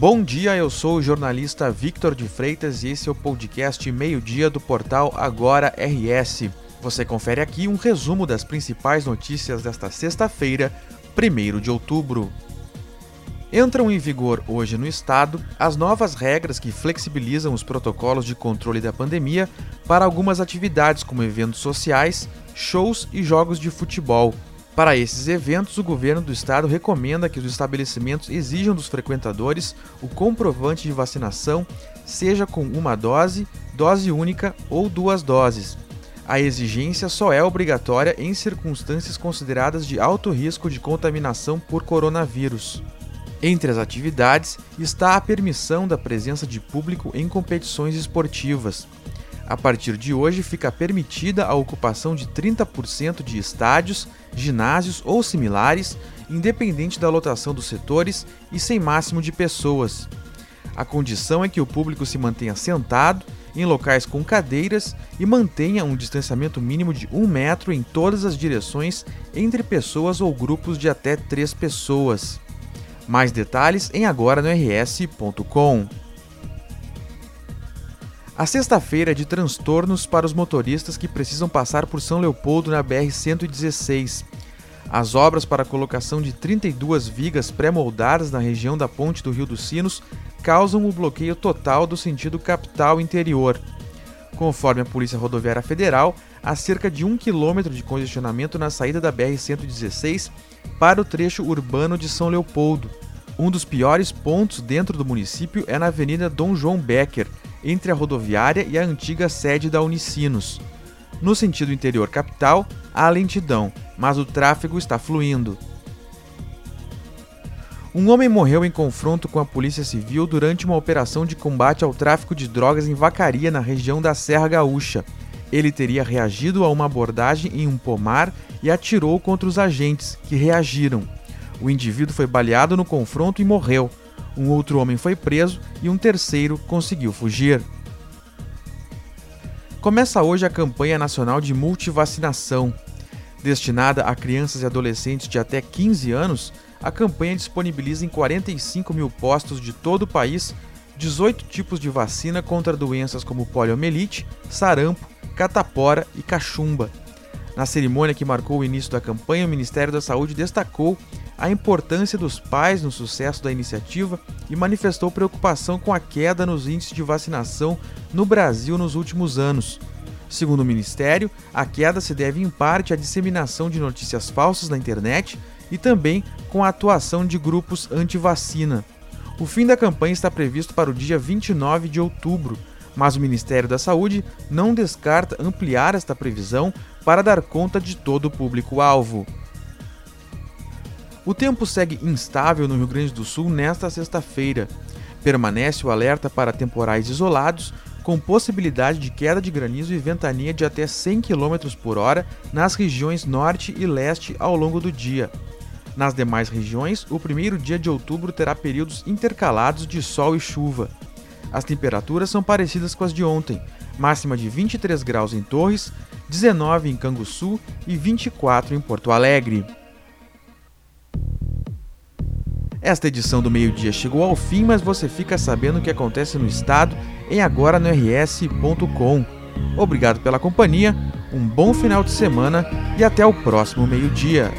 Bom dia, eu sou o jornalista Victor de Freitas e esse é o podcast Meio-Dia do portal Agora RS. Você confere aqui um resumo das principais notícias desta sexta-feira, 1 de outubro. Entram em vigor hoje no estado as novas regras que flexibilizam os protocolos de controle da pandemia para algumas atividades como eventos sociais, shows e jogos de futebol. Para esses eventos, o governo do estado recomenda que os estabelecimentos exijam dos frequentadores o comprovante de vacinação, seja com uma dose, dose única ou duas doses. A exigência só é obrigatória em circunstâncias consideradas de alto risco de contaminação por coronavírus. Entre as atividades está a permissão da presença de público em competições esportivas. A partir de hoje, fica permitida a ocupação de 30% de estádios, ginásios ou similares, independente da lotação dos setores e sem máximo de pessoas. A condição é que o público se mantenha sentado em locais com cadeiras e mantenha um distanciamento mínimo de um metro em todas as direções entre pessoas ou grupos de até três pessoas. Mais detalhes em agora no rs.com. A sexta-feira é de transtornos para os motoristas que precisam passar por São Leopoldo na BR-116. As obras para a colocação de 32 vigas pré-moldadas na região da ponte do Rio dos Sinos causam o bloqueio total do sentido capital interior. Conforme a Polícia Rodoviária Federal, há cerca de um quilômetro de congestionamento na saída da BR-116 para o trecho urbano de São Leopoldo. Um dos piores pontos dentro do município é na Avenida Dom João Becker, entre a rodoviária e a antiga sede da Unicinos. No sentido interior capital, há lentidão, mas o tráfego está fluindo. Um homem morreu em confronto com a Polícia Civil durante uma operação de combate ao tráfico de drogas em Vacaria, na região da Serra Gaúcha. Ele teria reagido a uma abordagem em um pomar e atirou contra os agentes, que reagiram. O indivíduo foi baleado no confronto e morreu. Um outro homem foi preso e um terceiro conseguiu fugir. Começa hoje a campanha nacional de multivacinação. Destinada a crianças e adolescentes de até 15 anos, a campanha disponibiliza em 45 mil postos de todo o país 18 tipos de vacina contra doenças como poliomielite, sarampo, catapora e cachumba. Na cerimônia que marcou o início da campanha, o Ministério da Saúde destacou a importância dos pais no sucesso da iniciativa e manifestou preocupação com a queda nos índices de vacinação no Brasil nos últimos anos. Segundo o Ministério, a queda se deve em parte à disseminação de notícias falsas na internet e também com a atuação de grupos anti-vacina. O fim da campanha está previsto para o dia 29 de outubro, mas o Ministério da Saúde não descarta ampliar esta previsão para dar conta de todo o público-alvo. O tempo segue instável no Rio Grande do Sul nesta sexta-feira. Permanece o alerta para temporais isolados, com possibilidade de queda de granizo e ventania de até 100 km por hora nas regiões norte e leste ao longo do dia. Nas demais regiões, o primeiro dia de outubro terá períodos intercalados de sol e chuva. As temperaturas são parecidas com as de ontem, máxima de 23 graus em Torres, 19 em Canguçu e 24 em Porto Alegre. Esta edição do meio-dia chegou ao fim, mas você fica sabendo o que acontece no estado em agora no rs.com. Obrigado pela companhia, um bom final de semana e até o próximo meio-dia.